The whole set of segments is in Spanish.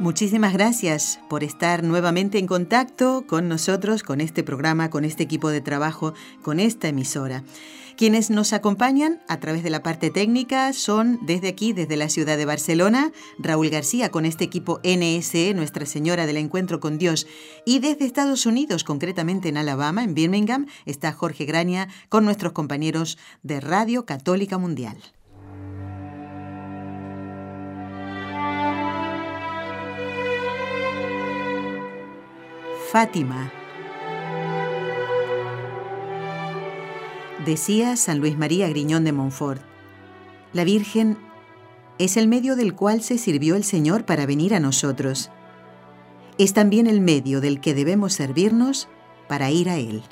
Muchísimas gracias por estar nuevamente en contacto con nosotros, con este programa, con este equipo de trabajo, con esta emisora. Quienes nos acompañan a través de la parte técnica son desde aquí, desde la ciudad de Barcelona, Raúl García con este equipo NSE, Nuestra Señora del Encuentro con Dios. Y desde Estados Unidos, concretamente en Alabama, en Birmingham, está Jorge Graña con nuestros compañeros de Radio Católica Mundial. Fátima. Decía San Luis María Griñón de Montfort, la Virgen es el medio del cual se sirvió el Señor para venir a nosotros. Es también el medio del que debemos servirnos para ir a Él.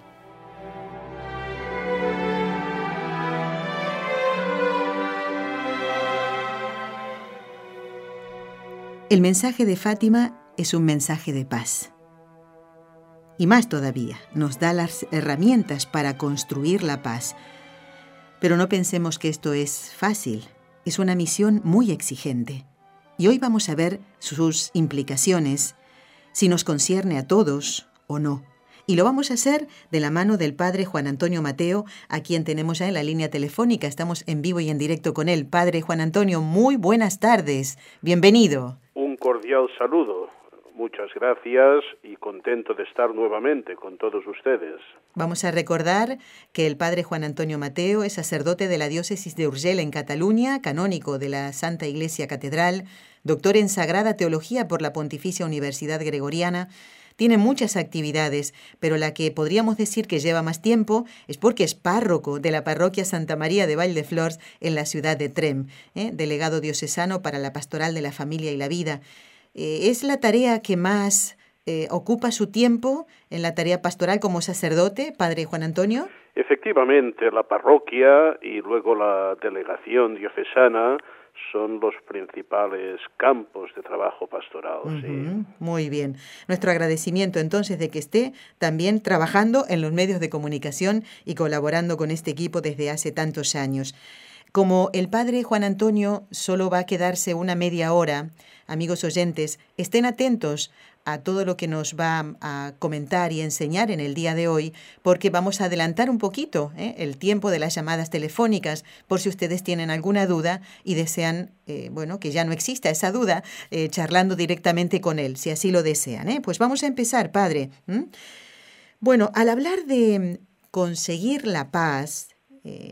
El mensaje de Fátima es un mensaje de paz. Y más todavía, nos da las herramientas para construir la paz. Pero no pensemos que esto es fácil. Es una misión muy exigente. Y hoy vamos a ver sus implicaciones, si nos concierne a todos o no. Y lo vamos a hacer de la mano del padre Juan Antonio Mateo, a quien tenemos ya en la línea telefónica. Estamos en vivo y en directo con él. Padre Juan Antonio, muy buenas tardes. Bienvenido. Un cordial saludo. Muchas gracias y contento de estar nuevamente con todos ustedes. Vamos a recordar que el padre Juan Antonio Mateo es sacerdote de la diócesis de Urgel en Cataluña, canónico de la Santa Iglesia Catedral, doctor en Sagrada Teología por la Pontificia Universidad Gregoriana. Tiene muchas actividades, pero la que podríamos decir que lleva más tiempo es porque es párroco de la parroquia Santa María de Valdeflors en la ciudad de Trem, ¿eh? delegado diocesano para la pastoral de la familia y la vida. Eh, ¿Es la tarea que más eh, ocupa su tiempo en la tarea pastoral como sacerdote, Padre Juan Antonio? Efectivamente, la parroquia y luego la delegación diocesana son los principales campos de trabajo pastoral. Muy bien. Nuestro agradecimiento entonces de que esté también trabajando en los medios de comunicación y colaborando con este equipo desde hace tantos años. Como el padre Juan Antonio solo va a quedarse una media hora, amigos oyentes, estén atentos a todo lo que nos va a comentar y enseñar en el día de hoy, porque vamos a adelantar un poquito ¿eh? el tiempo de las llamadas telefónicas, por si ustedes tienen alguna duda y desean, eh, bueno, que ya no exista esa duda, eh, charlando directamente con él, si así lo desean. Pues vamos a empezar, padre. Bueno, al hablar de conseguir la paz,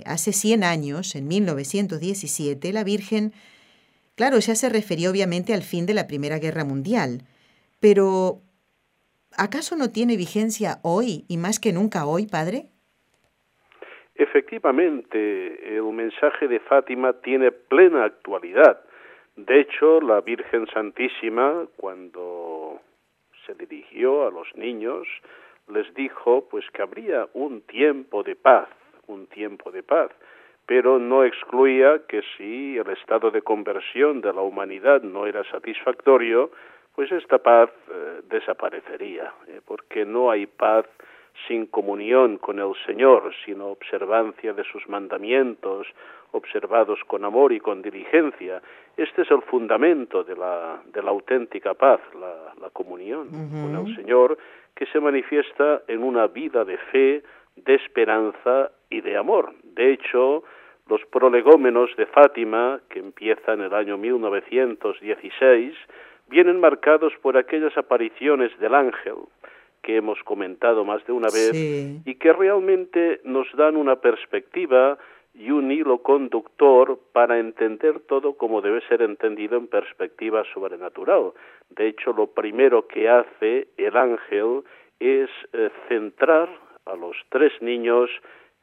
hace 100 años, en 1917, la Virgen Claro, ya se refería obviamente al fin de la Primera Guerra Mundial, pero ¿acaso no tiene vigencia hoy y más que nunca hoy, padre? Efectivamente, el mensaje de Fátima tiene plena actualidad. De hecho, la Virgen Santísima, cuando se dirigió a los niños, les dijo pues que habría un tiempo de paz, un tiempo de paz pero no excluía que si el estado de conversión de la humanidad no era satisfactorio, pues esta paz eh, desaparecería, eh, porque no hay paz sin comunión con el Señor, sino observancia de sus mandamientos, observados con amor y con diligencia. Este es el fundamento de la, de la auténtica paz, la, la comunión con el Señor, que se manifiesta en una vida de fe, de esperanza y de amor. De hecho, los prolegómenos de Fátima, que empiezan en el año 1916, vienen marcados por aquellas apariciones del ángel que hemos comentado más de una vez y que realmente nos dan una perspectiva y un hilo conductor para entender todo como debe ser entendido en perspectiva sobrenatural. De hecho, lo primero que hace el ángel es eh, centrar a los tres niños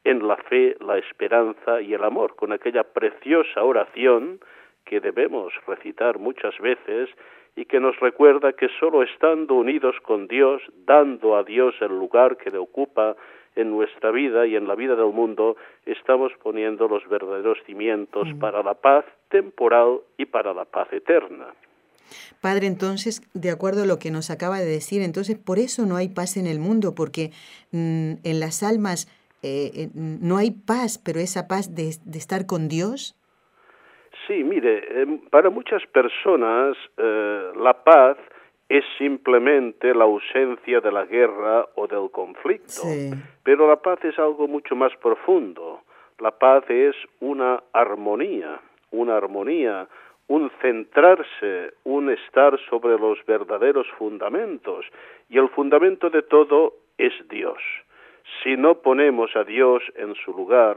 en la fe, la esperanza y el amor, con aquella preciosa oración que debemos recitar muchas veces y que nos recuerda que solo estando unidos con Dios, dando a Dios el lugar que le ocupa en nuestra vida y en la vida del mundo, estamos poniendo los verdaderos cimientos mm. para la paz temporal y para la paz eterna. Padre, entonces, de acuerdo a lo que nos acaba de decir, entonces por eso no hay paz en el mundo, porque mm, en las almas eh, eh, no hay paz, pero esa paz de, estar con Dios. Sí, mire, em, para muchas personas eh, la paz es simplemente la ausencia de la guerra o del conflicto, pero la paz es algo mucho más profundo. La paz es una armonía, una armonía un centrarse, un estar sobre los verdaderos fundamentos, y el fundamento de todo es Dios. Si no ponemos a Dios en su lugar,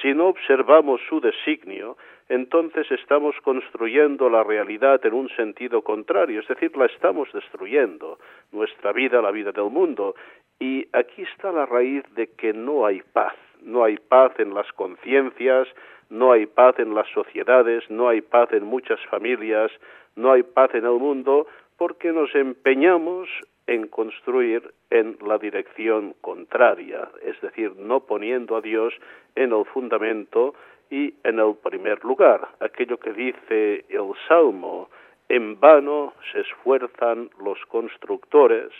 si no observamos su designio, entonces estamos construyendo la realidad en un sentido contrario, es decir, la estamos destruyendo, nuestra vida, la vida del mundo. Y aquí está la raíz de que no hay paz, no hay paz en las conciencias, no hay paz en las sociedades, no hay paz en muchas familias, no hay paz en el mundo, porque nos empeñamos en construir en la dirección contraria, es decir, no poniendo a Dios en el fundamento y en el primer lugar. Aquello que dice el Salmo, en vano se esfuerzan los constructores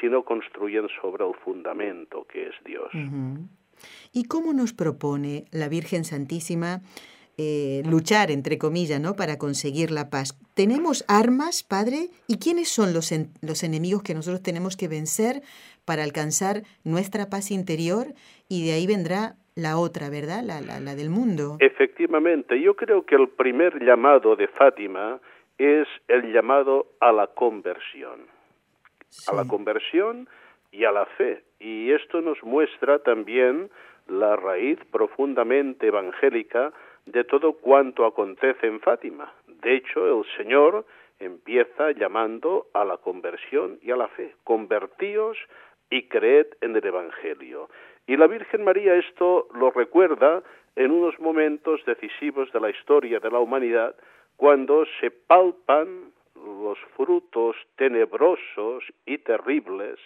si no construyen sobre el fundamento que es Dios. ¿Y cómo nos propone la Virgen Santísima eh, luchar, entre comillas, ¿no? para conseguir la paz? ¿Tenemos armas, Padre? ¿Y quiénes son los, los enemigos que nosotros tenemos que vencer para alcanzar nuestra paz interior? Y de ahí vendrá la otra, ¿verdad? La, la, del mundo. Efectivamente, yo creo que el primer llamado de Fátima es el llamado a la conversión. A la conversión y a la fe. Y esto nos muestra también la raíz profundamente evangélica de todo cuanto acontece en Fátima. De hecho, el Señor empieza llamando a la conversión y a la fe. Convertíos y creed en el Evangelio. Y la Virgen María esto lo recuerda en unos momentos decisivos de la historia de la humanidad, cuando se palpan los frutos tenebrosos y terribles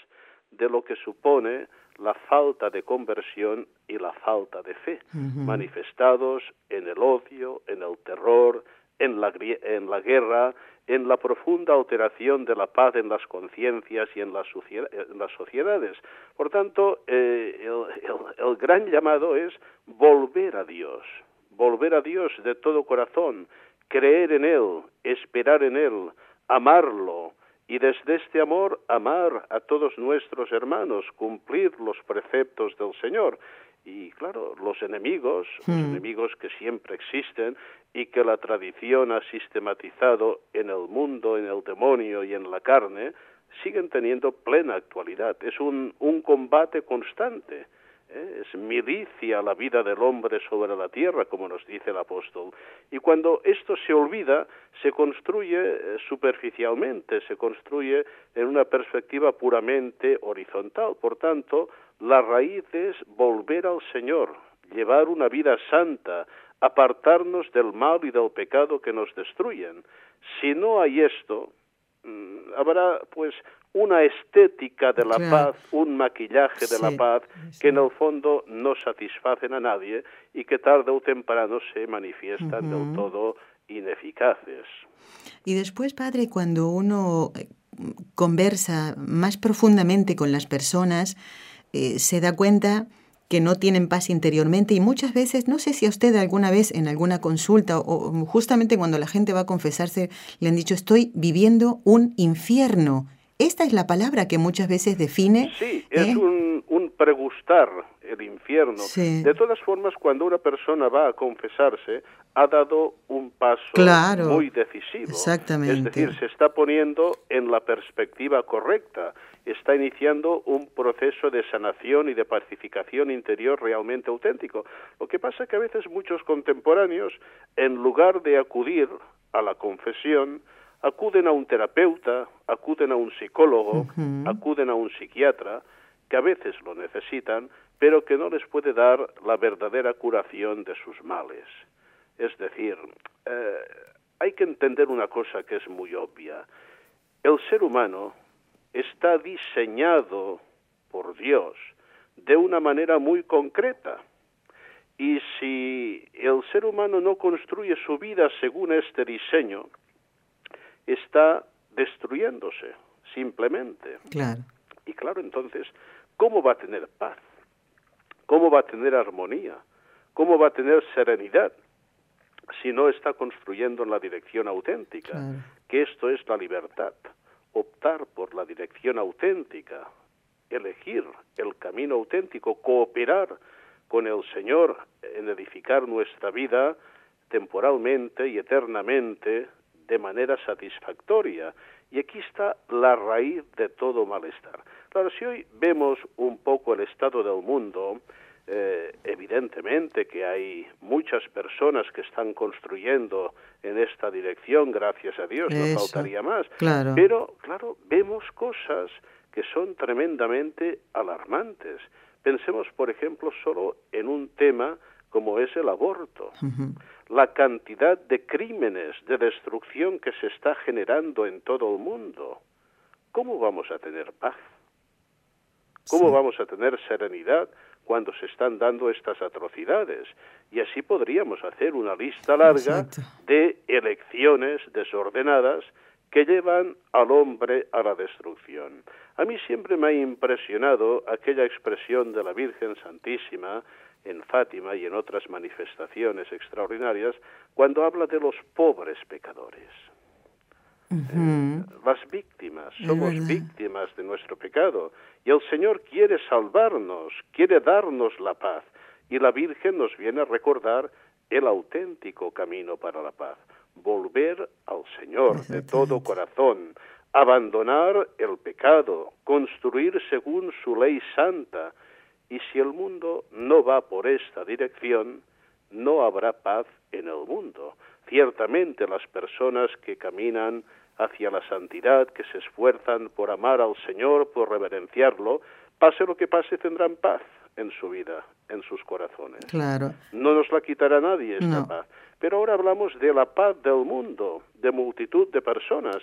de lo que supone la falta de conversión y la falta de fe, manifestados en el odio, en el terror, en la, en la guerra, en la profunda alteración de la paz en las conciencias y en, las sociedades. Por tanto, eh, el, el gran llamado es volver a Dios, volver a Dios de todo corazón, creer en Él, esperar en Él, amarlo, y desde este amor amar a todos nuestros hermanos, cumplir los preceptos del Señor. Y claro, los enemigos, los hmm. enemigos que siempre existen y que la tradición ha sistematizado en el mundo, en el demonio y en la carne, siguen teniendo plena actualidad. Es un, un combate constante ¿eh? es milicia la vida del hombre sobre la tierra, como nos dice el apóstol. Y cuando esto se olvida, se construye eh, superficialmente, se construye en una perspectiva puramente horizontal. Por tanto, la raíz es volver al Señor, llevar una vida santa, apartarnos del mal y del pecado que nos destruyen. Si no hay esto, mm, habrá pues una estética de la paz, un maquillaje de la paz que en el fondo no satisfacen a nadie y que tarde o temprano se manifiestan del todo ineficaces. Y después, padre, cuando uno eh, conversa más profundamente con las personas, eh, se da cuenta que no tienen paz interiormente y muchas veces, no sé si a usted alguna vez en alguna consulta o justamente cuando la gente va a confesarse le han dicho estoy viviendo un infierno esta es la palabra que muchas veces define. Sí, es ¿eh? un, un, pregustar el infierno. De todas formas, cuando una persona va a confesarse, ha dado un paso muy decisivo. Exactamente. Es decir, se está poniendo en la perspectiva correcta, está iniciando un proceso de sanación y de pacificación interior realmente auténtico. Lo que pasa es que a veces muchos contemporáneos, en lugar de acudir a la confesión, acuden a un terapeuta, acuden a un psicólogo, acuden a un psiquiatra, que a veces lo necesitan, pero que no les puede dar la verdadera curación de sus males. Es decir, eh, hay que entender una cosa que es muy obvia. El ser humano está diseñado por Dios de una manera muy concreta. Y si el ser humano no construye su vida según este diseño, está destruyéndose, simplemente. Claro. Y claro, entonces, ¿cómo va a tener paz? ¿Cómo va a tener armonía? ¿Cómo va a tener serenidad si no está construyendo en la dirección auténtica? Que esto es la libertad, optar por la dirección auténtica, elegir el camino auténtico, cooperar con el Señor en edificar nuestra vida temporalmente y eternamente de manera satisfactoria. Y aquí está la raíz de todo malestar. Claro, si hoy vemos un poco el estado del mundo, eh, evidentemente que hay muchas personas que están construyendo en esta dirección, gracias a Dios, no faltaría más. Pero, claro, vemos cosas que son tremendamente alarmantes. Pensemos, por ejemplo, solo en un tema como es el aborto. La cantidad de crímenes, de destrucción que se está generando en todo el mundo. ¿Cómo vamos a tener paz? ¿Cómo vamos a tener serenidad cuando se están dando estas atrocidades? Y así podríamos hacer una lista larga de elecciones desordenadas que llevan al hombre a la destrucción. A mí siempre me ha impresionado aquella expresión de la Virgen Santísima en Fátima y en otras manifestaciones extraordinarias cuando habla de los pobres pecadores. Eh, las víctimas, somos víctimas de nuestro pecado y el Señor quiere salvarnos, quiere darnos la paz y la Virgen nos viene a recordar el auténtico camino para la paz volver al Señor de todo corazón, abandonar el pecado, construir según su ley santa, y si el mundo no va por esta dirección, no habrá paz en el mundo. Ciertamente las personas que caminan hacia la santidad, que se esfuerzan por amar al Señor, por reverenciarlo, pase lo que pase, tendrán paz en su vida, en sus corazones. Claro. No nos la quitará nadie esta paz. Pero ahora hablamos de la paz del mundo, de multitud de personas.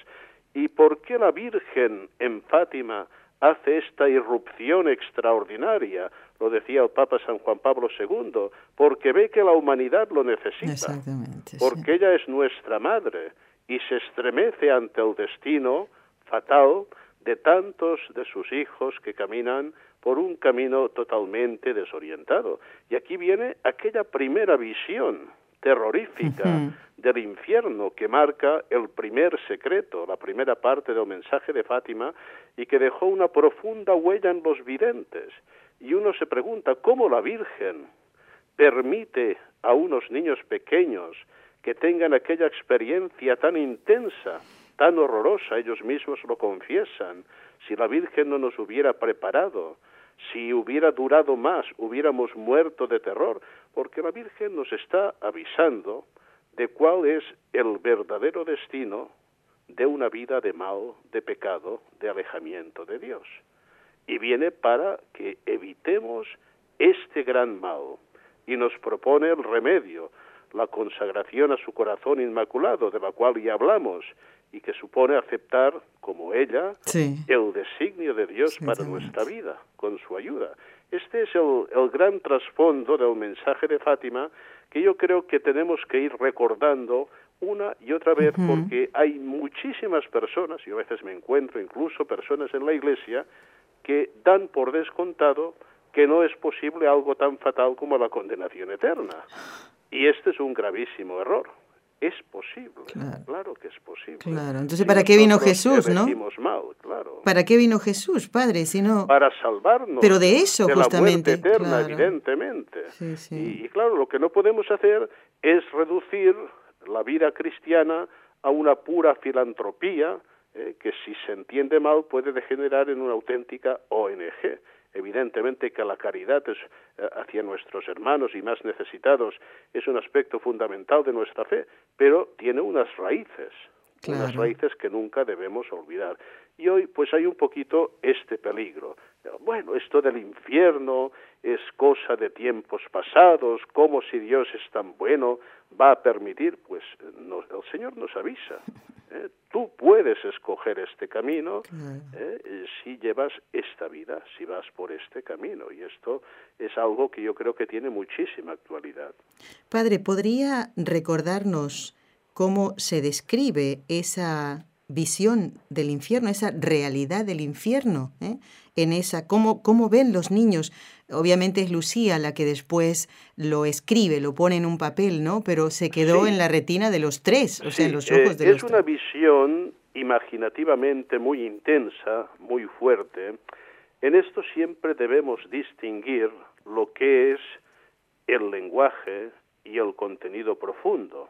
¿Y por qué la Virgen en Fátima hace esta irrupción extraordinaria? Lo decía el Papa San Juan Pablo II, porque ve que la humanidad lo necesita. Exactamente. Porque ella es nuestra madre y se estremece ante el destino fatal de tantos de sus hijos que caminan por un camino totalmente desorientado. Y aquí viene aquella primera visión terrorífica del infierno que marca el primer secreto, la primera parte del mensaje de Fátima y que dejó una profunda huella en los videntes. Y uno se pregunta cómo la Virgen permite a unos niños pequeños que tengan aquella experiencia tan intensa, tan horrorosa, ellos mismos lo confiesan, si la Virgen no nos hubiera preparado, si hubiera durado más, hubiéramos muerto de terror, porque la Virgen nos está avisando de cuál es el verdadero destino de una vida de mal, de pecado, de alejamiento de Dios. Y viene para que evitemos este gran mal y nos propone el remedio, la consagración a su corazón inmaculado, de la cual ya hablamos, y que supone aceptar como ella el designio de Dios para nuestra vida, con su ayuda. Este es el, el gran trasfondo del mensaje de Fátima que yo creo que tenemos que ir recordando una y otra vez porque hay muchísimas personas, y a veces me encuentro incluso personas en la iglesia, que dan por descontado que no es posible algo tan fatal como la condenación eterna. Y este es un gravísimo error. Es posible, claro, que es posible. Claro, entonces ¿para qué vino Jesús, no? Mal, claro. ¿Para qué vino Jesús, Padre, si no... Para salvarnos. Pero de eso, justamente. La muerte eterna, evidentemente. Sí, sí. Y, claro, lo que no podemos hacer es reducir la vida cristiana a una pura filantropía eh, que si se entiende mal puede degenerar en una auténtica ONG. Evidentemente que la caridad es, eh, hacia nuestros hermanos y más necesitados es un aspecto fundamental de nuestra fe, pero tiene unas raíces, unas raíces que nunca debemos olvidar. Y hoy pues hay un poquito este peligro, Bueno, esto del infierno es cosa de tiempos pasados, como si Dios es tan bueno, va a permitir, pues el Señor nos avisa. ¿eh? Tú puedes escoger este camino ¿eh? si llevas esta vida, si vas por este camino. Y esto es algo que yo creo que tiene muchísima actualidad. Padre, ¿podría recordarnos cómo se describe esa visión del infierno, esa realidad del infierno, ¿eh? en esa, cómo, cómo ven los niños. Obviamente es Lucía la que después lo escribe, lo pone en un papel, ¿no? Pero se quedó en la retina de los tres, o sea, en los ojos de eh, los tres. Es una visión imaginativamente muy intensa, muy fuerte. En esto siempre debemos distinguir lo que es el lenguaje y el contenido profundo.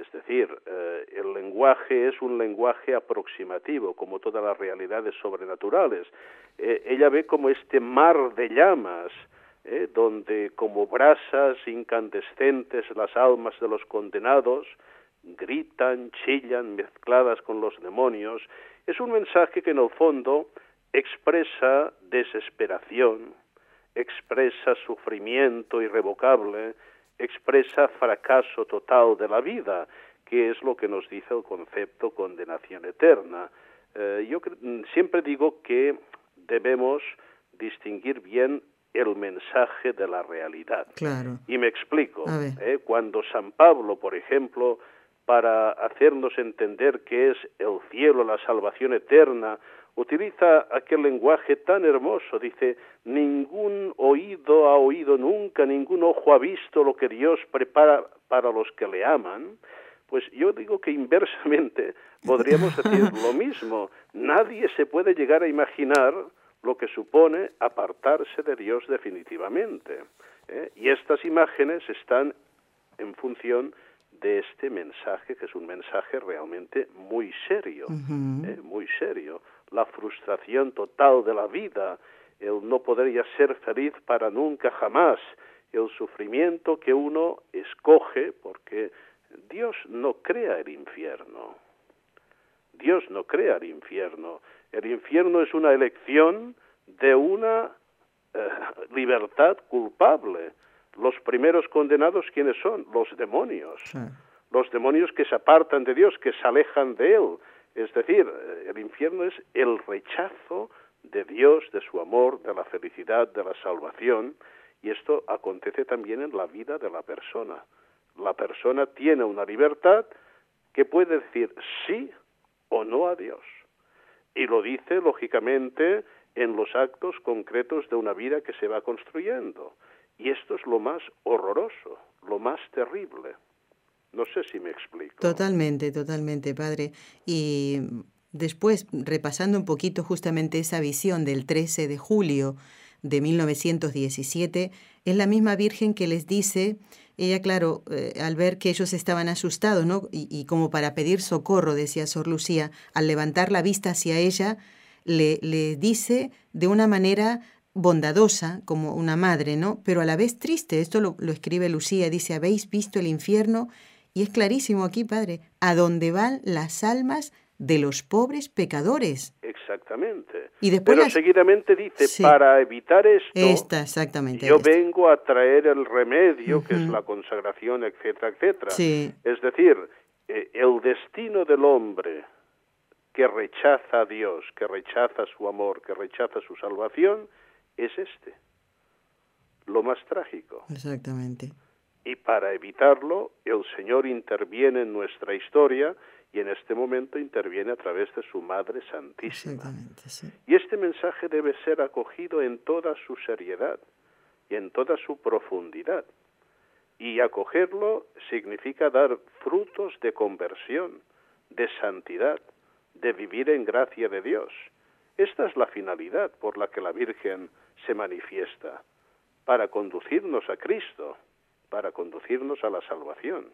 Es decir, eh, el lenguaje es un lenguaje aproximativo, como todas las realidades sobrenaturales. Eh, ella ve como este mar de llamas, eh, donde como brasas incandescentes las almas de los condenados gritan, chillan, mezcladas con los demonios. Es un mensaje que en el fondo expresa desesperación, expresa sufrimiento irrevocable, expresa fracaso total de la vida, que es lo que nos dice el concepto condenación eterna. Eh, yo siempre digo que debemos distinguir bien el mensaje de la realidad. Claro. Y me explico. ¿eh? Cuando San Pablo, por ejemplo, para hacernos entender qué es el cielo, la salvación eterna, utiliza aquel lenguaje tan hermoso, dice, ningún oído ha oído nunca, ningún ojo ha visto lo que Dios prepara para los que le aman, pues yo digo que inversamente podríamos decir lo mismo, nadie se puede llegar a imaginar lo que supone apartarse de Dios definitivamente. ¿eh? Y estas imágenes están en función de este mensaje, que es un mensaje realmente muy serio, ¿eh? muy serio la frustración total de la vida, el no poder ya ser feliz para nunca jamás, el sufrimiento que uno escoge porque Dios no crea el infierno. Dios no crea el infierno. El infierno es una elección de una eh, libertad culpable. Los primeros condenados, ¿quiénes son? Los demonios. Los demonios que se apartan de Dios, que se alejan de Él, es decir, el infierno es el rechazo de Dios, de su amor, de la felicidad, de la salvación, y esto acontece también en la vida de la persona. La persona tiene una libertad que puede decir sí o no a Dios. Y lo dice, lógicamente, en los actos concretos de una vida que se va construyendo. Y esto es lo más horroroso, lo más terrible. No sé si me explico. Totalmente, totalmente, padre. Y después, repasando un poquito justamente esa visión del 13 de julio de 1917, es la misma Virgen que les dice, ella, claro, eh, al ver que ellos estaban asustados, ¿no? Y, como para pedir socorro, decía Sor Lucía, al levantar la vista hacia ella, le, le dice de una manera bondadosa, como una madre, ¿no? Pero a la vez triste, esto lo, lo escribe Lucía, dice, ¿habéis visto el infierno? Y es clarísimo aquí, Padre, a dónde van las almas de los pobres pecadores. Exactamente. Y después Pero seguidamente dice, para evitar esto, esta, exactamente, yo vengo a traer el remedio, que es la consagración, etcétera, etcétera. Sí. Es decir, eh, el destino del hombre que rechaza a Dios, que rechaza su amor, que rechaza su salvación, es este. Lo más trágico. Exactamente y para evitarlo el Señor interviene en nuestra historia y en este momento interviene a través de su Madre Santísima. Y este mensaje debe ser acogido en toda su seriedad y en toda su profundidad. Y acogerlo significa dar frutos de conversión, de santidad, de vivir en gracia de Dios. Esta es la finalidad por la que la Virgen se manifiesta, para conducirnos a Cristo, para conducirnos a la salvación.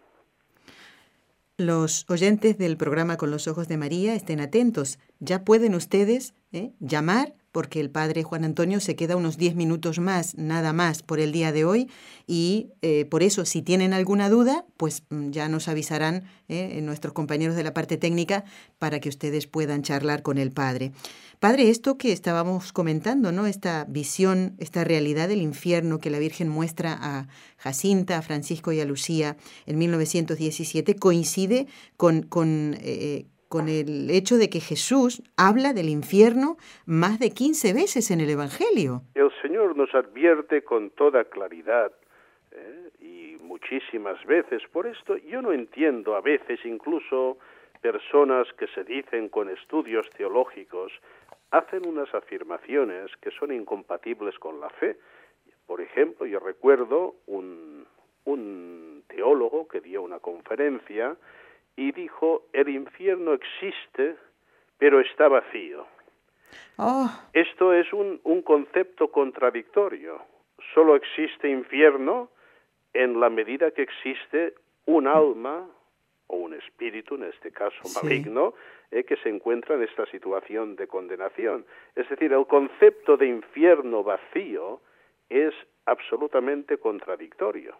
Los oyentes del programa Con los Ojos de María estén atentos. Ya pueden ustedes ¿eh? llamar porque el padre Juan Antonio se queda unos 10 minutos más, nada más, por el día de hoy. Y eh, por eso, si tienen alguna duda, pues mm, ya nos avisarán eh, nuestros compañeros de la parte técnica para que ustedes puedan charlar con el padre. Padre, esto que estábamos comentando, ¿no? Esta visión, esta realidad del infierno que la Virgen muestra a Jacinta, a Francisco y a Lucía en 1917, coincide con, con eh, con el hecho de que Jesús habla del infierno más de 15 veces en el Evangelio. El Señor nos advierte con toda claridad ¿eh? y muchísimas veces. Por esto yo no entiendo a veces incluso personas que se dicen con estudios teológicos hacen unas afirmaciones que son incompatibles con la fe. Por ejemplo, yo recuerdo un, un teólogo que dio una conferencia y dijo, el infierno existe, pero está vacío. Oh. Esto es un, un concepto contradictorio. Solo existe infierno en la medida que existe un alma o un espíritu, en este caso maligno, eh, que se encuentra en esta situación de condenación. Es decir, el concepto de infierno vacío es absolutamente contradictorio.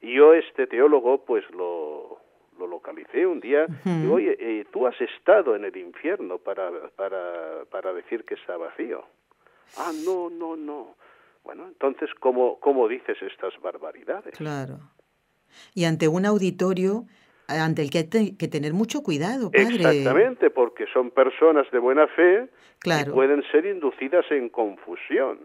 Y yo este teólogo pues lo, lo localicé un día y oye, eh, tú has estado en el infierno para, para, para decir que está vacío. Ah, no, no, no. Bueno, entonces, ¿cómo, ¿cómo dices estas barbaridades? Claro. Y ante un auditorio ante el que hay que tener mucho cuidado, padre. Exactamente, porque son personas de buena fe claro. y pueden ser inducidas en confusión.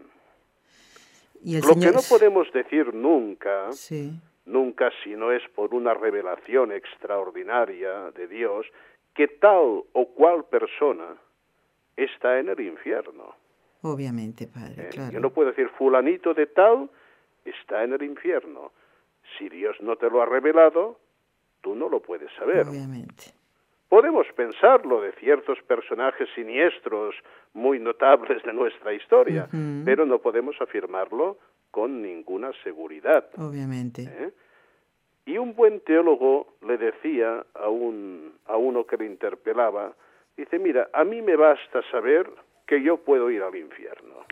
¿Y Lo que no podemos decir nunca sí nunca si no es por una revelación extraordinaria de Dios, que tal o cual persona está en el infierno. Obviamente, padre, eh, Yo no puedo decir fulanito de tal está en el infierno. Si Dios no te lo ha revelado, tú no lo puedes saber. Obviamente. Podemos pensarlo de ciertos personajes siniestros muy notables de nuestra historia, pero no podemos afirmarlo con ninguna seguridad. Obviamente. ¿Eh? Y un buen teólogo le decía a, un, a uno que le interpelaba, dice, mira, a mí me basta saber que yo puedo ir al infierno.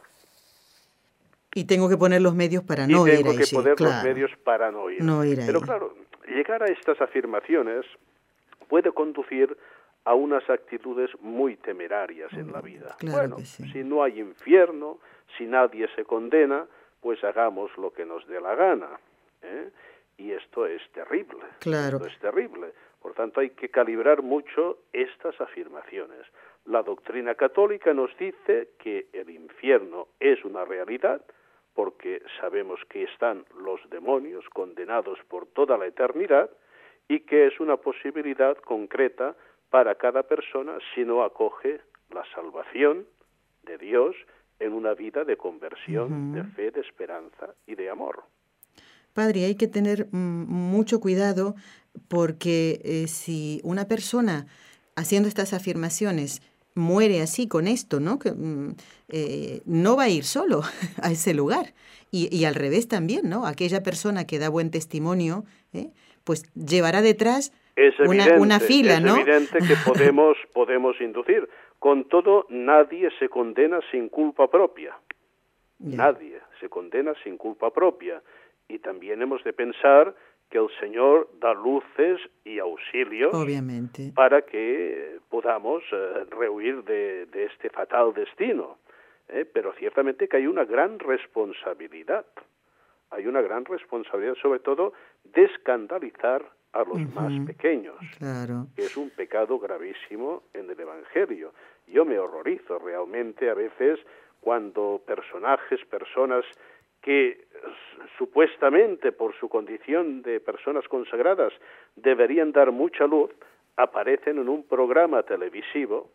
Y tengo que poner los medios para no ir. Tengo que poner los medios para no ir. Pero claro, llegar a estas afirmaciones puede conducir a unas actitudes muy temerarias en la vida. bueno, si no hay infierno, si nadie se condena, pues hagamos lo que nos dé la gana. ¿eh? Y esto es terrible. Claro. Esto es terrible. Por tanto, hay que calibrar mucho estas afirmaciones. La doctrina católica nos dice que el infierno es una realidad porque sabemos que están los demonios condenados por toda la eternidad y que es una posibilidad concreta para cada persona si no acoge la salvación de Dios en una vida de conversión, de fe, de esperanza y de amor. Padre, hay que tener mm, mucho cuidado porque eh, si una persona haciendo estas afirmaciones muere así con esto, ¿no? Que, mm, eh, no va a ir solo a ese lugar. Y, al revés también, ¿no? Aquella persona que da buen testimonio, ¿eh? pues llevará detrás una, fila, ¿no? Es evidente que podemos, podemos inducir. Con todo, nadie se condena sin culpa propia. Nadie se condena sin culpa propia. Y también hemos de pensar que el Señor da luces y auxilios Obviamente. para que podamos eh, rehuir de, este fatal destino. ¿eh? Pero ciertamente que hay una gran responsabilidad. Hay una gran responsabilidad, sobre todo, de escandalizar a los más pequeños, que es un pecado gravísimo en el Evangelio. Yo me horrorizo realmente a veces cuando personajes, personas que supuestamente por su condición de personas consagradas deberían dar mucha luz, aparecen en un programa televisivo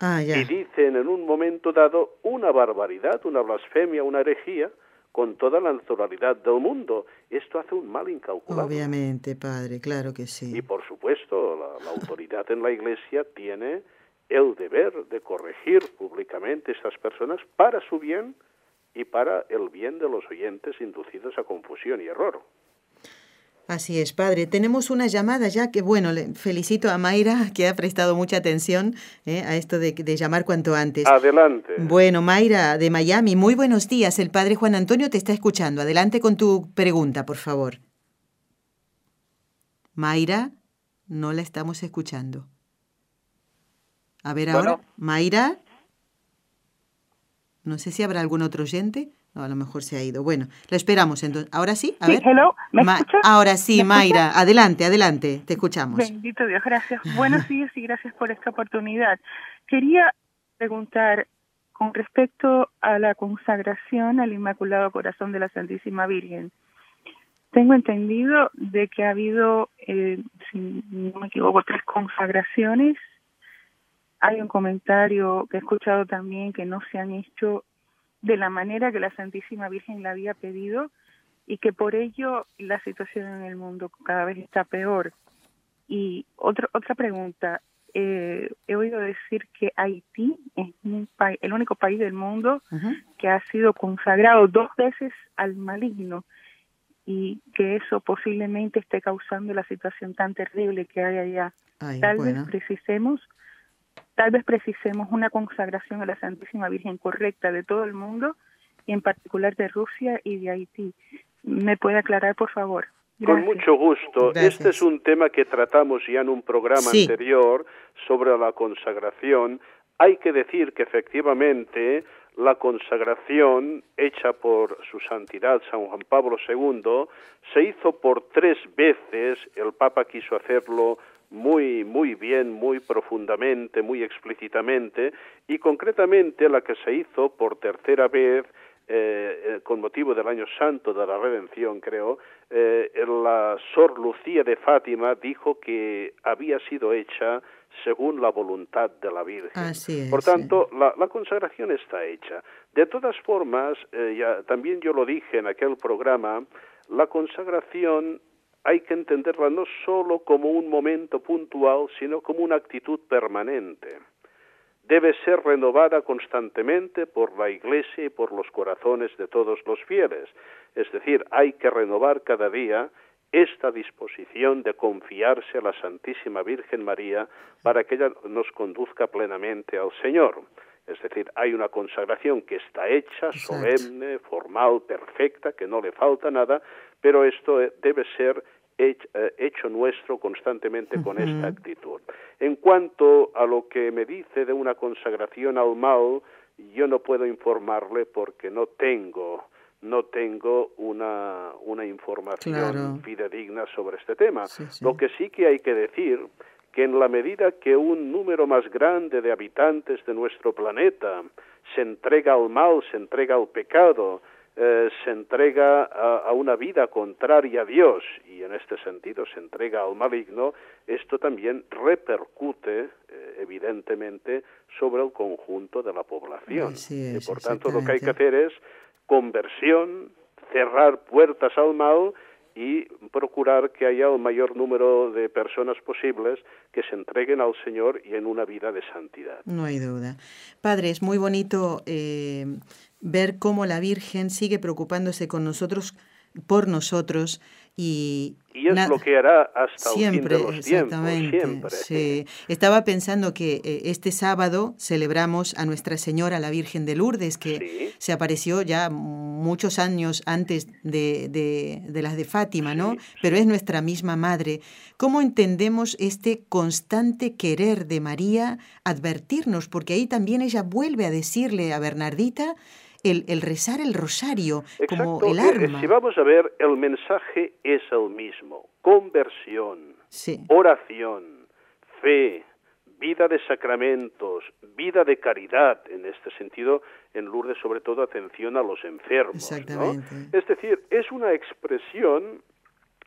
ah, y dicen en un momento dado una barbaridad, una blasfemia, una herejía, con toda la naturalidad del mundo. Esto hace un mal incalculable. Obviamente, padre, claro que sí. Y por supuesto, la, autoridad en la Iglesia tiene el deber de corregir públicamente estas personas para su bien y para el bien de los oyentes inducidos a confusión y error. Así es, padre. Tenemos una llamada ya que, bueno, le felicito a Mayra que ha prestado mucha atención eh, a esto de, de, llamar cuanto antes. Adelante. Bueno, Mayra de Miami, muy buenos días. El padre Juan Antonio te está escuchando. Adelante con tu pregunta, por favor. Mayra, no la estamos escuchando. A ver ahora, bueno. Mayra. No sé si habrá algún otro oyente. No, a lo mejor se ha ido. Bueno, lo esperamos entonces. ¿Ahora sí? A sí, ver. hello, ¿me Ma escuchas? Ahora sí, ¿Me Mayra. Adelante, adelante. Te escuchamos. Bendito Dios, gracias. Buenos días y gracias por esta oportunidad. Quería preguntar con respecto a la consagración al Inmaculado Corazón de la Santísima Virgen. Tengo entendido de que ha habido, eh, si no me equivoco, tres consagraciones. Hay un comentario que he escuchado también que no se han hecho de la manera que la Santísima Virgen la había pedido y que por ello la situación en el mundo cada vez está peor. Y otro, otra pregunta, eh, he oído decir que Haití es un el único país del mundo uh -huh. que ha sido consagrado dos veces al maligno y que eso posiblemente esté causando la situación tan terrible que hay allá. Ay, Tal bueno. vez precisemos tal vez precisemos una consagración a la Santísima Virgen correcta de todo el mundo y en particular de Rusia y de Haití. ¿Me puede aclarar, por favor? Gracias. Con mucho gusto. Gracias. Este es un tema que tratamos ya en un programa sí. anterior sobre la consagración. Hay que decir que efectivamente la consagración hecha por su santidad San Juan Pablo II se hizo por tres veces. El Papa quiso hacerlo muy muy bien, muy profundamente, muy explícitamente y concretamente la que se hizo por tercera vez eh, con motivo del año santo de la redención, creo, eh, la Sor Lucía de Fátima dijo que había sido hecha según la voluntad de la Virgen. Así es, Por tanto, sí. la, la, consagración está hecha. De todas formas, eh, ya, también yo lo dije en aquel programa, la consagración hay que entenderla no solo como un momento puntual, sino como una actitud permanente. Debe ser renovada constantemente por la Iglesia y por los corazones de todos los fieles. Es decir, hay que renovar cada día esta disposición de confiarse a la Santísima Virgen María para que ella nos conduzca plenamente al Señor. Es decir, hay una consagración que está hecha, solemne, formal, perfecta, que no le falta nada, pero esto debe ser hecho nuestro constantemente con uh -huh. esta actitud. En cuanto a lo que me dice de una consagración al mal, yo no puedo informarle porque no tengo no tengo una, una información claro. fidedigna sobre este tema. Sí, sí. Lo que sí que hay que decir que en la medida que un número más grande de habitantes de nuestro planeta se entrega al mal, se entrega al pecado, eh, se entrega a, a, una vida contraria a Dios y en este sentido se entrega al maligno, esto también repercute eh, evidentemente sobre el conjunto de la población. Es, y por tanto lo que hay que hacer es conversión, cerrar puertas al mal y procurar que haya el mayor número de personas posibles que se entreguen al Señor y en una vida de santidad. No hay duda. Padre, es muy bonito eh, ver cómo la Virgen sigue preocupándose con nosotros, por nosotros, y, y es lo que hará hasta siempre, el fin de los exactamente, tiempos, siempre. Sí. Estaba pensando que eh, este sábado celebramos a Nuestra Señora, la Virgen de Lourdes, que sí. se apareció ya muchos años antes de, de, de las de Fátima, ¿no? Sí. Pero es nuestra misma Madre. ¿Cómo entendemos este constante querer de María advertirnos? Porque ahí también ella vuelve a decirle a Bernardita el, el, rezar el rosario Exacto. como el arma. Eh, si vamos a ver, el mensaje es el mismo. Conversión, sí. oración, fe, vida de sacramentos, vida de caridad, en este sentido, en Lourdes sobre todo atención a los enfermos. Exactamente. ¿no? Es decir, es una expresión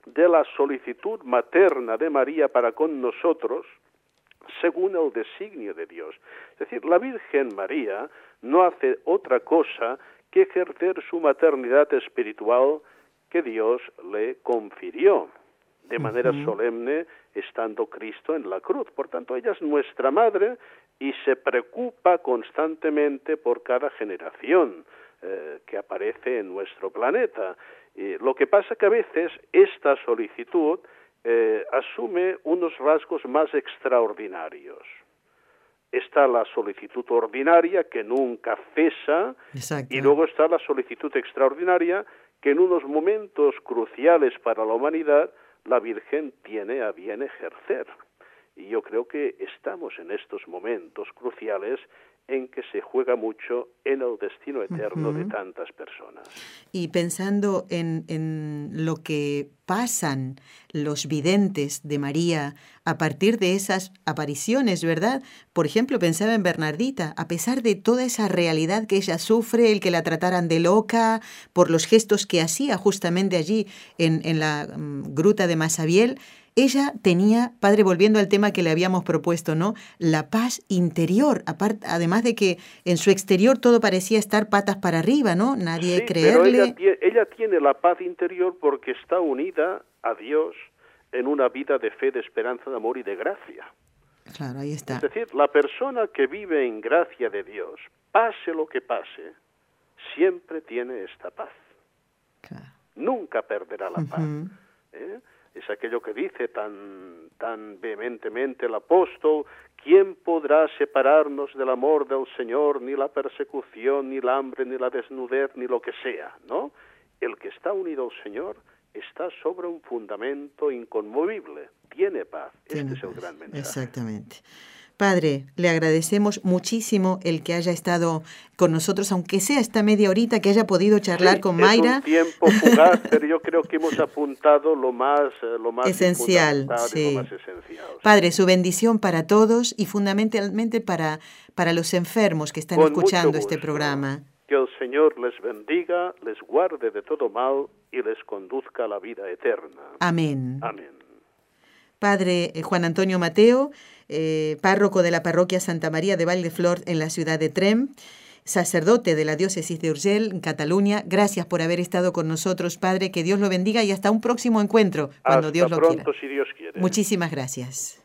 de la solicitud materna de María para con nosotros, según el designio de Dios. Es decir, la Virgen María no hace otra cosa que ejercer su maternidad espiritual que Dios le confirió de manera uh -huh. solemne estando Cristo en la cruz. Por tanto, ella es nuestra madre y se preocupa constantemente por cada generación eh, que aparece en nuestro planeta. lo que pasa que a veces esta solicitud eh, asume unos rasgos más extraordinarios. Está la solicitud ordinaria que nunca cesa y luego está la solicitud extraordinaria que en unos momentos cruciales para la humanidad la Virgen tiene a bien ejercer. Y yo creo que estamos en estos momentos cruciales en que se juega mucho en el destino eterno de tantas personas. Y pensando en, en, lo que pasan los videntes de María a partir de esas apariciones, ¿verdad? Por ejemplo, pensaba en Bernardita, a pesar de toda esa realidad que ella sufre, el que la trataran de loca, por los gestos que hacía justamente allí en, en la mm, gruta de Masabiel, ella tenía, padre, volviendo al tema que le habíamos propuesto, ¿no? La paz interior, aparte, además de que en su exterior todo parecía estar patas para arriba, ¿no? Nadie creerle. Pero ella, tiene la paz interior porque está unida a Dios en una vida de fe, de esperanza, de amor y de gracia. Claro, ahí está. Es decir, la persona que vive en gracia de Dios, pase lo que pase, siempre tiene esta paz. Nunca perderá la paz. ¿eh? Es aquello que dice tan, tan vehementemente el apóstol, ¿quién podrá separarnos del amor del Señor, ni la persecución, ni el hambre, ni la desnudez, ni lo que sea? ¿No? El que está unido al Señor está sobre un fundamento inconmovible, tiene paz. este es el gran mensaje. Exactamente. Padre, le agradecemos muchísimo el que haya estado con nosotros, aunque sea esta media horita, que haya podido charlar con Mayra. Es un tiempo fugaz, pero yo creo que hemos apuntado lo más, eh, lo más esencial. Sí. Lo más esencial Padre, su bendición para todos y fundamentalmente para, para los enfermos que están escuchando este programa. Que el Señor les bendiga, les guarde de todo mal y les conduzca a la vida eterna. Amén. Amén. Padre eh, Juan Antonio Mateo, eh, párroco de la parroquia Santa María de Valdeflor en la ciudad de Trem, sacerdote de la diócesis de Urgel, en Cataluña. Gracias por haber estado con nosotros, Padre. Que Dios lo bendiga y hasta un próximo encuentro, cuando Dios lo pronto, Si Dios quiere. Muchísimas gracias.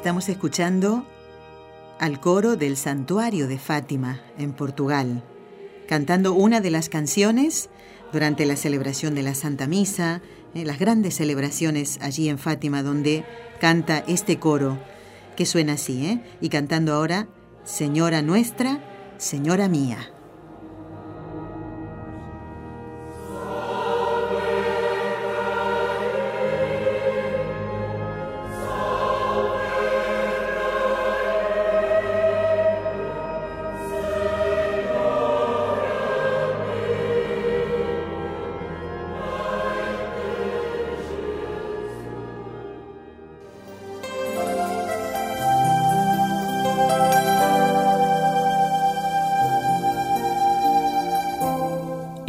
Estamos escuchando al coro del Santuario de Fátima en Portugal, cantando una de las canciones durante la celebración de la Santa Misa, en las grandes celebraciones allí en Fátima donde canta este coro que suena así, ¿eh? y cantando ahora Señora nuestra, Señora mía.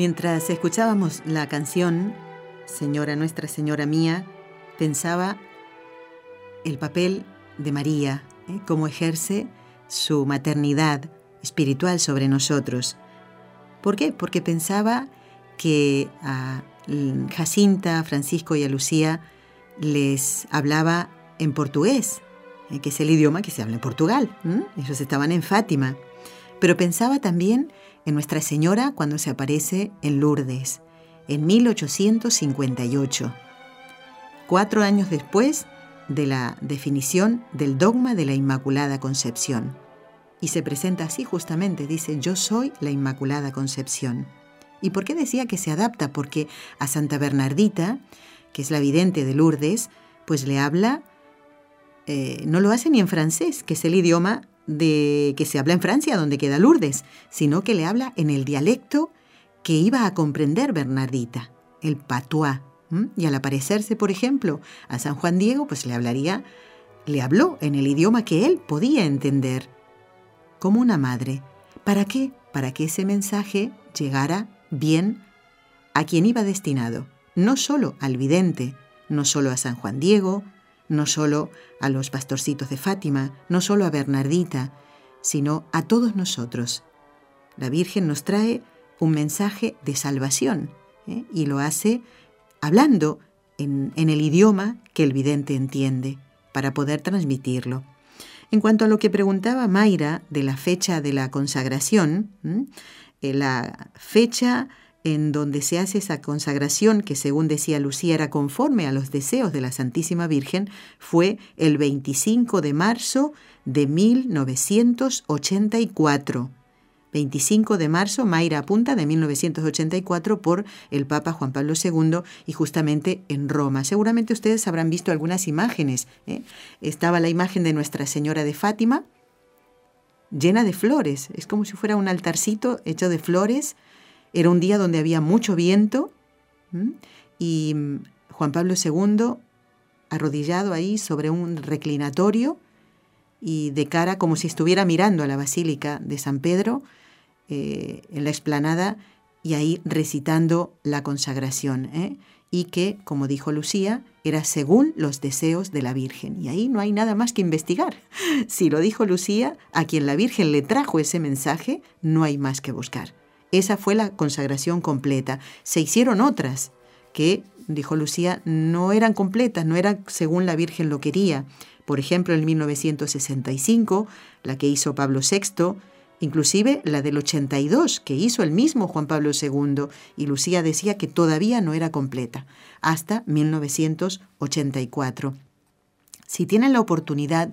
Mientras escuchábamos la canción Señora Nuestra Señora Mía, pensaba el papel de María, ¿eh? cómo ejerce su maternidad espiritual sobre nosotros. ¿Por qué? Porque pensaba que a Jacinta, a Francisco y a Lucía les hablaba en portugués, ¿eh? que es el idioma que se habla en Portugal. Ellos estaban en Fátima. Pero pensaba también en Nuestra Señora cuando se aparece en Lourdes, en 1858, cuatro años después de la definición del dogma de la Inmaculada Concepción. Y se presenta así justamente, dice, yo soy la Inmaculada Concepción. ¿Y por qué decía que se adapta? Porque a Santa Bernardita, que es la vidente de Lourdes, pues le habla, eh, no lo hace ni en francés, que es el idioma de que se habla en Francia, donde queda Lourdes, sino que le habla en el dialecto que iba a comprender Bernardita, el patois. Y al aparecerse, por ejemplo, a San Juan Diego, pues le hablaría, le habló en el idioma que él podía entender, como una madre. ¿Para qué? Para que ese mensaje llegara bien a quien iba destinado, no solo al vidente, no solo a San Juan Diego, no solo a los pastorcitos de Fátima, no solo a Bernardita, sino a todos nosotros. La Virgen nos trae un mensaje de salvación ¿eh? y lo hace hablando en, el idioma que el vidente entiende para poder transmitirlo. En cuanto a lo que preguntaba Mayra de la fecha de la consagración, eh, la fecha en donde se hace esa consagración que según decía Lucía era conforme a los deseos de la Santísima Virgen, fue el 25 de marzo de 1984. 25 de marzo, Mayra apunta, de 1984 por el Papa Juan Pablo II y justamente en Roma. Seguramente ustedes habrán visto algunas imágenes. ¿eh? Estaba la imagen de Nuestra Señora de Fátima llena de flores. Es como si fuera un altarcito hecho de flores era un día donde había mucho viento y mm, Juan Pablo II arrodillado ahí sobre un reclinatorio y de cara como si estuviera mirando a la Basílica de San Pedro eh, en la explanada y ahí recitando la consagración. ¿eh? Y que, como dijo Lucía, era según los deseos de la Virgen. Y ahí no hay nada más que investigar. Si lo dijo Lucía, a quien la Virgen le trajo ese mensaje, no hay más que buscar. Esa fue la consagración completa. Se hicieron otras que, dijo Lucía, no eran completas, no eran según la Virgen lo quería. Por ejemplo, en 1965, la que hizo Pablo VI, inclusive la del 82 que hizo el mismo Juan Pablo II, y Lucía decía que todavía no era completa, hasta 1984. Si tienen la oportunidad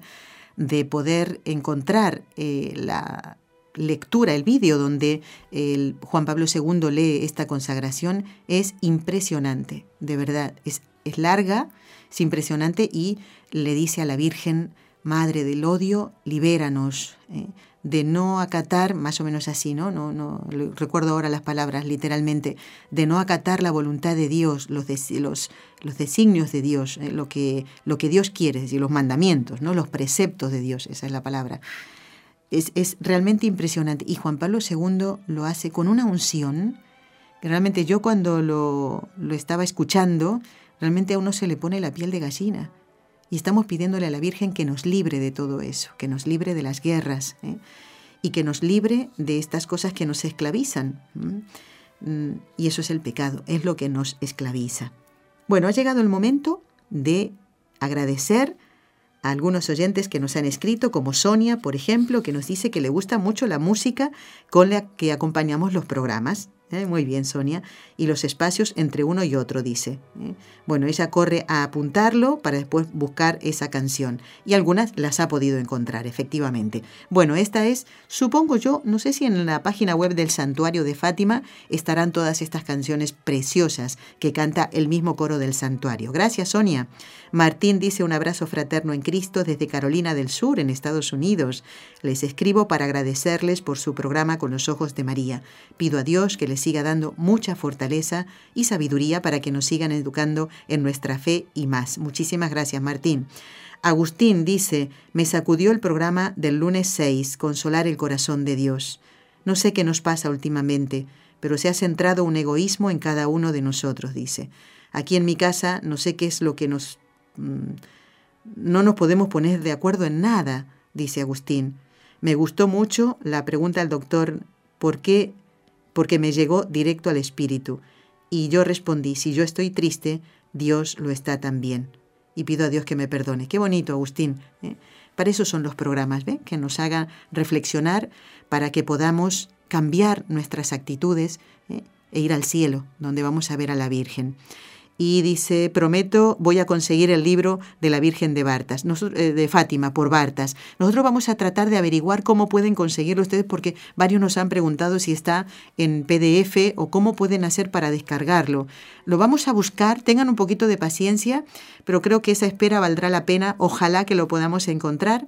de poder encontrar eh, la lectura, el vídeo donde el Juan Pablo II lee esta consagración, es impresionante, de verdad, es, es larga, es impresionante y le dice a la Virgen, Madre del odio, libéranos. Eh, de no acatar, más o menos así, ¿no? No, no recuerdo ahora las palabras literalmente, de no acatar la voluntad de Dios, los, los, los designios de Dios, eh, lo, que, lo que Dios quiere, es decir, los mandamientos, ¿no? los preceptos de Dios, esa es la palabra. Es, es realmente impresionante. Y Juan Pablo II lo hace con una unción, que realmente yo cuando lo, lo estaba escuchando, realmente a uno se le pone la piel de gallina. Y estamos pidiéndole a la Virgen que nos libre de todo eso, que nos libre de las guerras ¿eh? y que nos libre de estas cosas que nos esclavizan. Mm, y eso es el pecado, es lo que nos esclaviza. Bueno, ha llegado el momento de agradecer a algunos oyentes que nos han escrito, como Sonia, por ejemplo, que nos dice que le gusta mucho la música con la que acompañamos los programas. ¿Eh? Muy bien, Sonia. Y los espacios entre uno y otro, dice. ¿eh? Bueno, ella corre a apuntarlo para después buscar esa canción. Y algunas las ha podido encontrar, efectivamente. Bueno, esta es, supongo yo, no sé si en la página web del Santuario de Fátima estarán todas estas canciones preciosas que canta el mismo coro del santuario. Gracias, Sonia. Martín dice un abrazo fraterno en Cristo desde Carolina del Sur, en Estados Unidos. Les escribo para agradecerles por su programa con los ojos de María. Pido a Dios que les siga dando mucha fortaleza y sabiduría para que nos sigan educando en nuestra fe y más. Muchísimas gracias, Martín. Agustín dice, me sacudió el programa del lunes 6, Consolar el corazón de Dios. No sé qué nos pasa últimamente, pero se ha centrado un egoísmo en cada uno de nosotros, dice. Aquí en mi casa no sé qué es lo que nos... Mm, no nos podemos poner de acuerdo en nada, dice Agustín. Me gustó mucho la pregunta al doctor, ¿por qué porque me llegó directo al espíritu. Y yo respondí, si yo estoy triste, Dios lo está también. Y pido a Dios que me perdone. Qué bonito, Agustín. ¿eh? Para eso son los programas, ¿ven? Que nos hagan reflexionar para que podamos cambiar nuestras actitudes ¿eh? e ir al cielo, donde vamos a ver a la Virgen y dice, prometo, voy a conseguir el libro de la Virgen de Bartas, eh, de Fátima, por Bartas. Nosotros vamos a tratar de averiguar cómo pueden conseguirlo ustedes, porque varios nos han preguntado si está en PDF o cómo pueden hacer para descargarlo. Lo vamos a buscar, tengan un poquito de paciencia, pero creo que esa espera valdrá la pena. Ojalá que lo podamos encontrar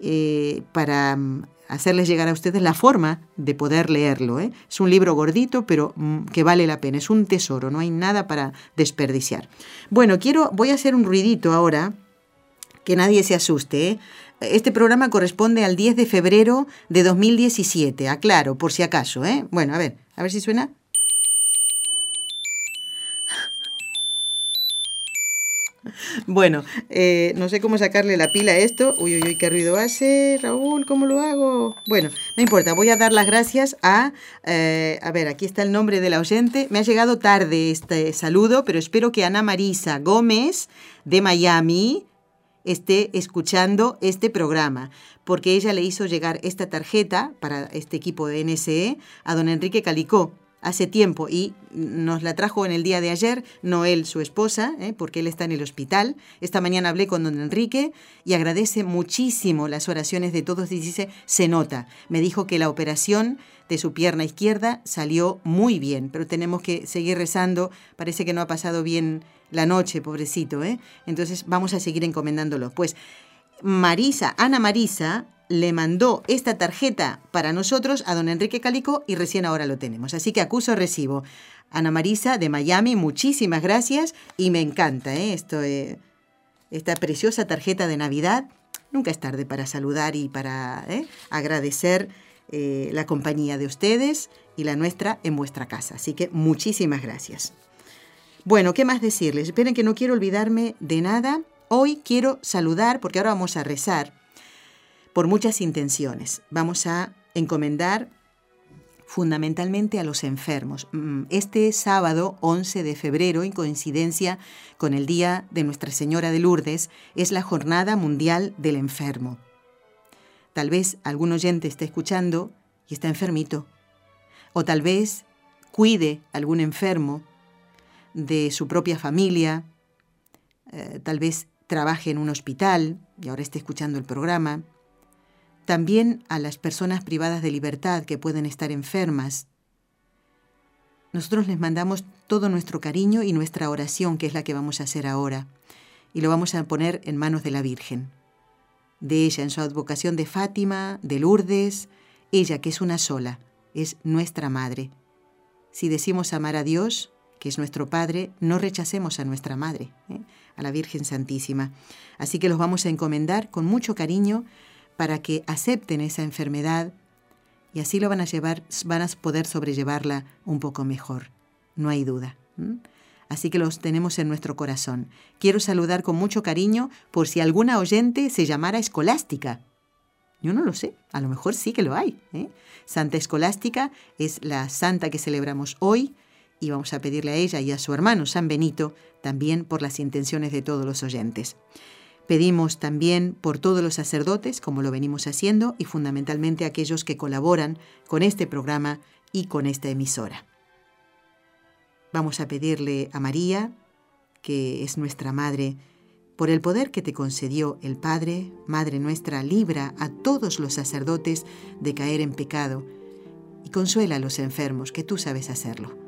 eh, para hacerles llegar a ustedes la forma de poder leerlo. ¿eh? Es un libro gordito, pero mm, que vale la pena. Es un tesoro, no hay nada para desperdiciar. Bueno, quiero, voy a hacer un ruidito ahora, que nadie se asuste. ¿eh? Este programa corresponde al 10 de febrero de 2017, aclaro, por si acaso. ¿eh? Bueno, a ver, a ver si suena. Bueno, eh, no sé cómo sacarle la pila a esto. Uy, uy, uy, qué ruido hace. Raúl, ¿cómo lo hago? Bueno, no importa, voy a dar las gracias a... Eh, a ver, aquí está el nombre de la oyente. Me ha llegado tarde este saludo, pero espero que Ana Marisa Gómez de Miami esté escuchando este programa, porque ella le hizo llegar esta tarjeta para este equipo de NSE a don Enrique Calicó hace tiempo y nos la trajo en el día de ayer, no él, su esposa, ¿eh? porque él está en el hospital. Esta mañana hablé con don Enrique y agradece muchísimo las oraciones de todos y dice, se nota. Me dijo que la operación de su pierna izquierda salió muy bien, pero tenemos que seguir rezando. Parece que no ha pasado bien la noche, pobrecito. ¿eh? Entonces vamos a seguir encomendándolo. Pues Marisa, Ana Marisa, le mandó esta tarjeta para nosotros a don Enrique Calico y recién ahora lo tenemos. Así que acuso recibo. Ana Marisa de Miami, muchísimas gracias y me encanta ¿eh? Esto, eh, esta preciosa tarjeta de Navidad. Nunca es tarde para saludar y para ¿eh? agradecer la compañía de ustedes y la nuestra en vuestra casa. Así que muchísimas gracias. Bueno, ¿qué más decirles? Esperen que no quiero olvidarme de nada. Hoy quiero saludar, porque ahora vamos a rezar por muchas intenciones. Vamos a encomendar fundamentalmente a los enfermos. Mm, este sábado 11 de febrero, en coincidencia con el Día de Nuestra Señora de Lourdes, es la Jornada Mundial del Enfermo. Tal vez algún oyente está escuchando y está enfermito. O tal vez cuide a algún enfermo de su propia familia. Eh, tal vez trabaje en un hospital y ahora esté escuchando el programa. También a las personas privadas de libertad que pueden estar enfermas. Nosotros les mandamos todo nuestro cariño y nuestra oración, que es la que vamos a hacer ahora, y lo vamos a poner en manos de la Virgen de ella en su advocación de Fátima, de Lourdes, ella que es una sola, es nuestra madre. Si decimos amar a Dios, que es nuestro Padre, no rechacemos a nuestra Madre, ¿eh? A la Virgen Santísima. Así que los vamos a encomendar con mucho cariño para que acepten esa enfermedad y así lo van a llevar, van a poder sobrellevarla un poco mejor, no hay duda así que los tenemos en nuestro corazón. Quiero saludar con mucho cariño por si alguna oyente se llamara escolástica. Yo no lo sé, a lo mejor sí que lo hay. ¿eh? Santa Escolástica es la santa que celebramos hoy y vamos a pedirle a ella y a su hermano San Benito también por las intenciones de todos los oyentes. Pedimos también por todos los sacerdotes, como lo venimos haciendo, y fundamentalmente aquellos que colaboran con este programa y con esta emisora. Vamos a pedirle a María, que es nuestra Madre, por el poder que te concedió el Padre, Madre nuestra, libra a todos los sacerdotes de caer en pecado y consuela a los enfermos, que tú sabes hacerlo.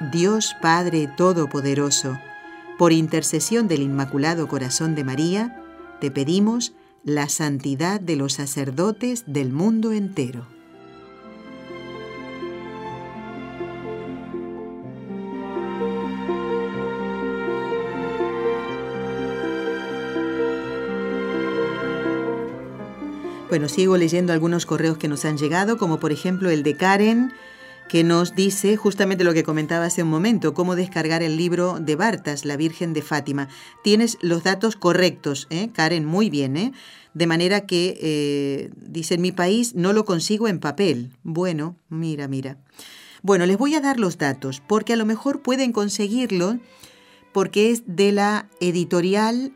Dios Padre Todopoderoso, por intercesión del Inmaculado Corazón de María, te pedimos la santidad de los sacerdotes del mundo entero. Bueno, sigo leyendo algunos correos que nos han llegado, como por ejemplo el de Karen, que nos dice justamente lo que comentaba hace un momento, cómo descargar el libro de Bartas, La Virgen de Fátima. Tienes los datos correctos, ¿eh? Karen, muy bien, ¿eh? De manera que, eh, dice, en mi país no lo consigo en papel. Bueno, mira, mira. Bueno, les voy a dar los datos, porque a lo mejor pueden conseguirlo porque es de la editorial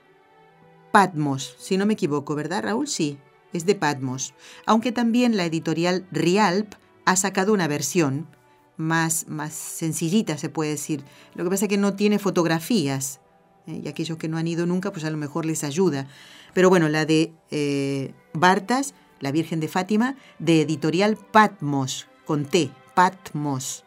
Patmos, si no me equivoco, ¿verdad, Raúl? Sí, es de Patmos, aunque también la editorial Rialp ha sacado una versión más, más sencillita, se puede decir. Lo que pasa es que no tiene fotografías, ¿eh? y aquellos que no han ido nunca, pues a lo mejor les ayuda. Pero bueno, la de eh, Bartas, la Virgen de Fátima, de editorial Patmos, con T, Patmos.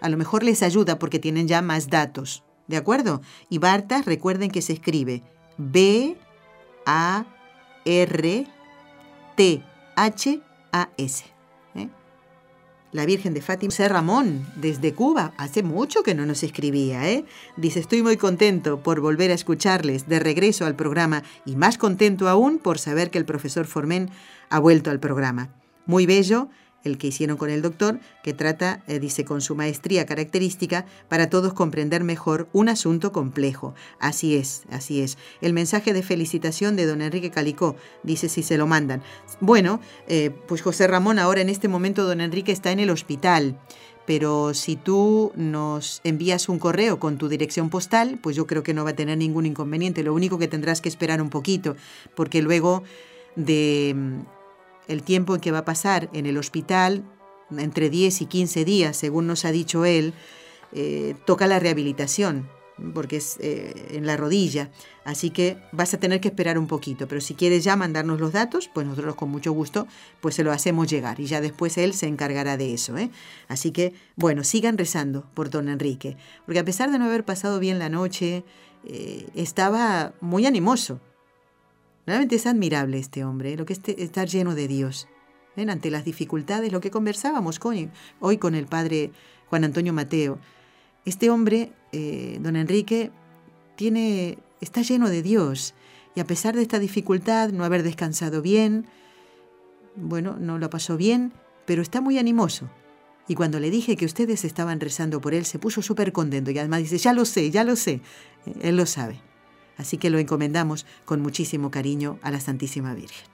A lo mejor les ayuda porque tienen ya más datos, ¿de acuerdo? Y Bartas, recuerden que se escribe B, A, R, T-H-A-S. ¿eh? La Virgen de Fátima. José Ramón, desde Cuba, hace mucho que no nos escribía, ¿eh? Dice, estoy muy contento por volver a escucharles de regreso al programa y más contento aún por saber que el profesor Formen ha vuelto al programa. Muy bello el que hicieron con el doctor, que trata, eh, dice, con su maestría característica, para todos comprender mejor un asunto complejo. Así es, así es. El mensaje de felicitación de don Enrique Calicó, dice si se lo mandan. Bueno, eh, pues José Ramón, ahora en este momento don Enrique está en el hospital pero si tú nos envías un correo con tu dirección postal, pues yo creo que no va a tener ningún inconveniente. Lo único que tendrás que esperar un poquito, porque luego de el tiempo en que va a pasar en el hospital, entre 10 y 15 días, según nos ha dicho él, eh, toca la rehabilitación porque es eh, en la rodilla. Así que vas a tener que esperar un poquito. Pero si quieres ya mandarnos los datos, pues nosotros con mucho gusto pues se lo hacemos llegar. Y ya después él se encargará de eso. ¿eh? Así que, bueno, sigan rezando por don Enrique. Porque a pesar de no haber pasado bien la noche, eh, estaba muy animoso. Realmente es admirable este hombre, lo que es estar lleno de Dios. ¿Ven? Ante las dificultades, lo que conversábamos con, hoy con el padre Juan Antonio Mateo. Este hombre eh, don Enrique tiene, está lleno de Dios y a pesar de esta dificultad, no haber descansado bien, bueno, no lo pasó bien, pero está muy animoso. Y cuando le dije que ustedes estaban rezando por él, se puso súper contento y además dice, ya lo sé, ya lo sé. Él lo sabe. Así que lo encomendamos con muchísimo cariño a la Santísima Virgen.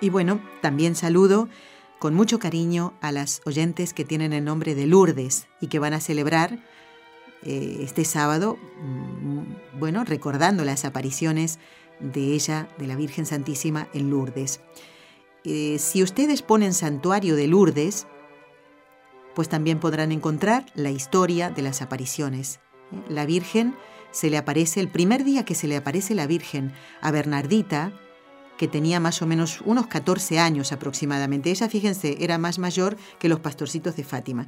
Y bueno, también saludo con mucho cariño a las oyentes que tienen el nombre de Lourdes y que van a celebrar eh, este sábado, mm, bueno, recordando las apariciones de ella, de la Virgen Santísima, en Lourdes. Eh, si ustedes ponen santuario de Lourdes, pues también podrán encontrar la historia de las apariciones. La Virgen se le aparece, el primer día que se le aparece la Virgen a Bernardita, que tenía más o menos unos 14 años aproximadamente. Ella, fíjense, era más mayor que los pastorcitos de Fátima.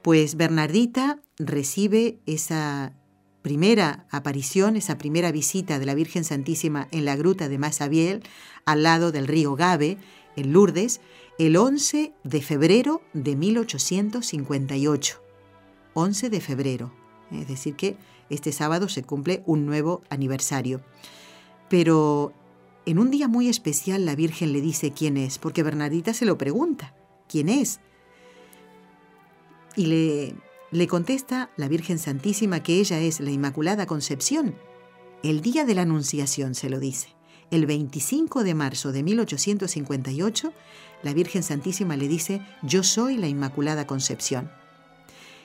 Pues Bernardita recibe esa primera aparición, esa primera visita de la Virgen Santísima en la gruta de Masabiel, al lado del río Gabe, en Lourdes, el 11 de febrero de 1858. 11 de febrero. Es decir, que este sábado se cumple un nuevo aniversario. Pero en un día muy especial la Virgen le dice quién es, porque Bernardita se lo pregunta, ¿quién es? Y le, le contesta la Virgen Santísima que ella es la Inmaculada Concepción. El día de la Anunciación se lo dice. El 25 de marzo de 1858, la Virgen Santísima le dice, yo soy la Inmaculada Concepción.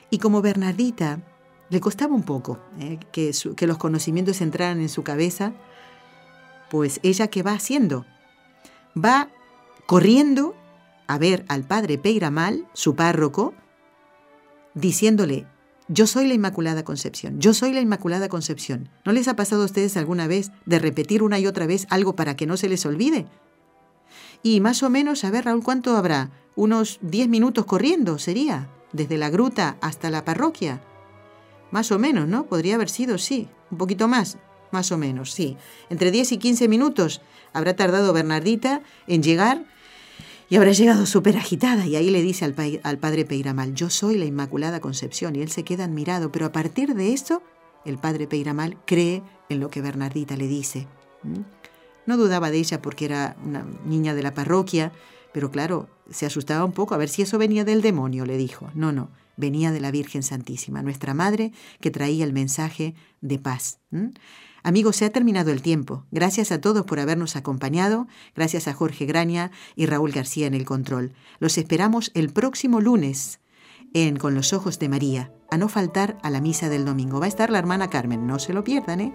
Y como Bernardita le costaba un poco eh, que, que los conocimientos entraran en su cabeza, pues ella qué va haciendo? Va corriendo a ver al padre Peiramal, su párroco, diciéndole, yo soy la Inmaculada Concepción, yo soy la Inmaculada Concepción. ¿No les ha pasado a ustedes alguna vez de repetir una y otra vez algo para que no se les olvide? Y más o menos, a ver, Raúl, ¿cuánto habrá? Unos 10 minutos corriendo, sería, desde la gruta hasta la parroquia. Más o menos, ¿no? Podría haber sido, sí, un poquito más, más o menos, sí. Entre 10 y 15 minutos habrá tardado Bernardita en llegar y habrá llegado súper agitada y ahí le dice al, padre Peiramal, yo soy la Inmaculada Concepción y él se queda admirado, pero a partir de eso el padre Peiramal cree en lo que Bernardita le dice. No dudaba de ella porque era una niña de la parroquia, pero claro, se asustaba un poco a ver si eso venía del demonio, le dijo. No, no, venía de la Virgen Santísima, nuestra Madre que traía el mensaje de paz. Amigos, se ha terminado el tiempo. Gracias a todos por habernos acompañado. Gracias a Jorge Graña y Raúl García en el control. Los esperamos el próximo lunes en Con los Ojos de María, a no faltar a la misa del domingo. Va a estar la hermana Carmen, no se lo pierdan, ¿eh?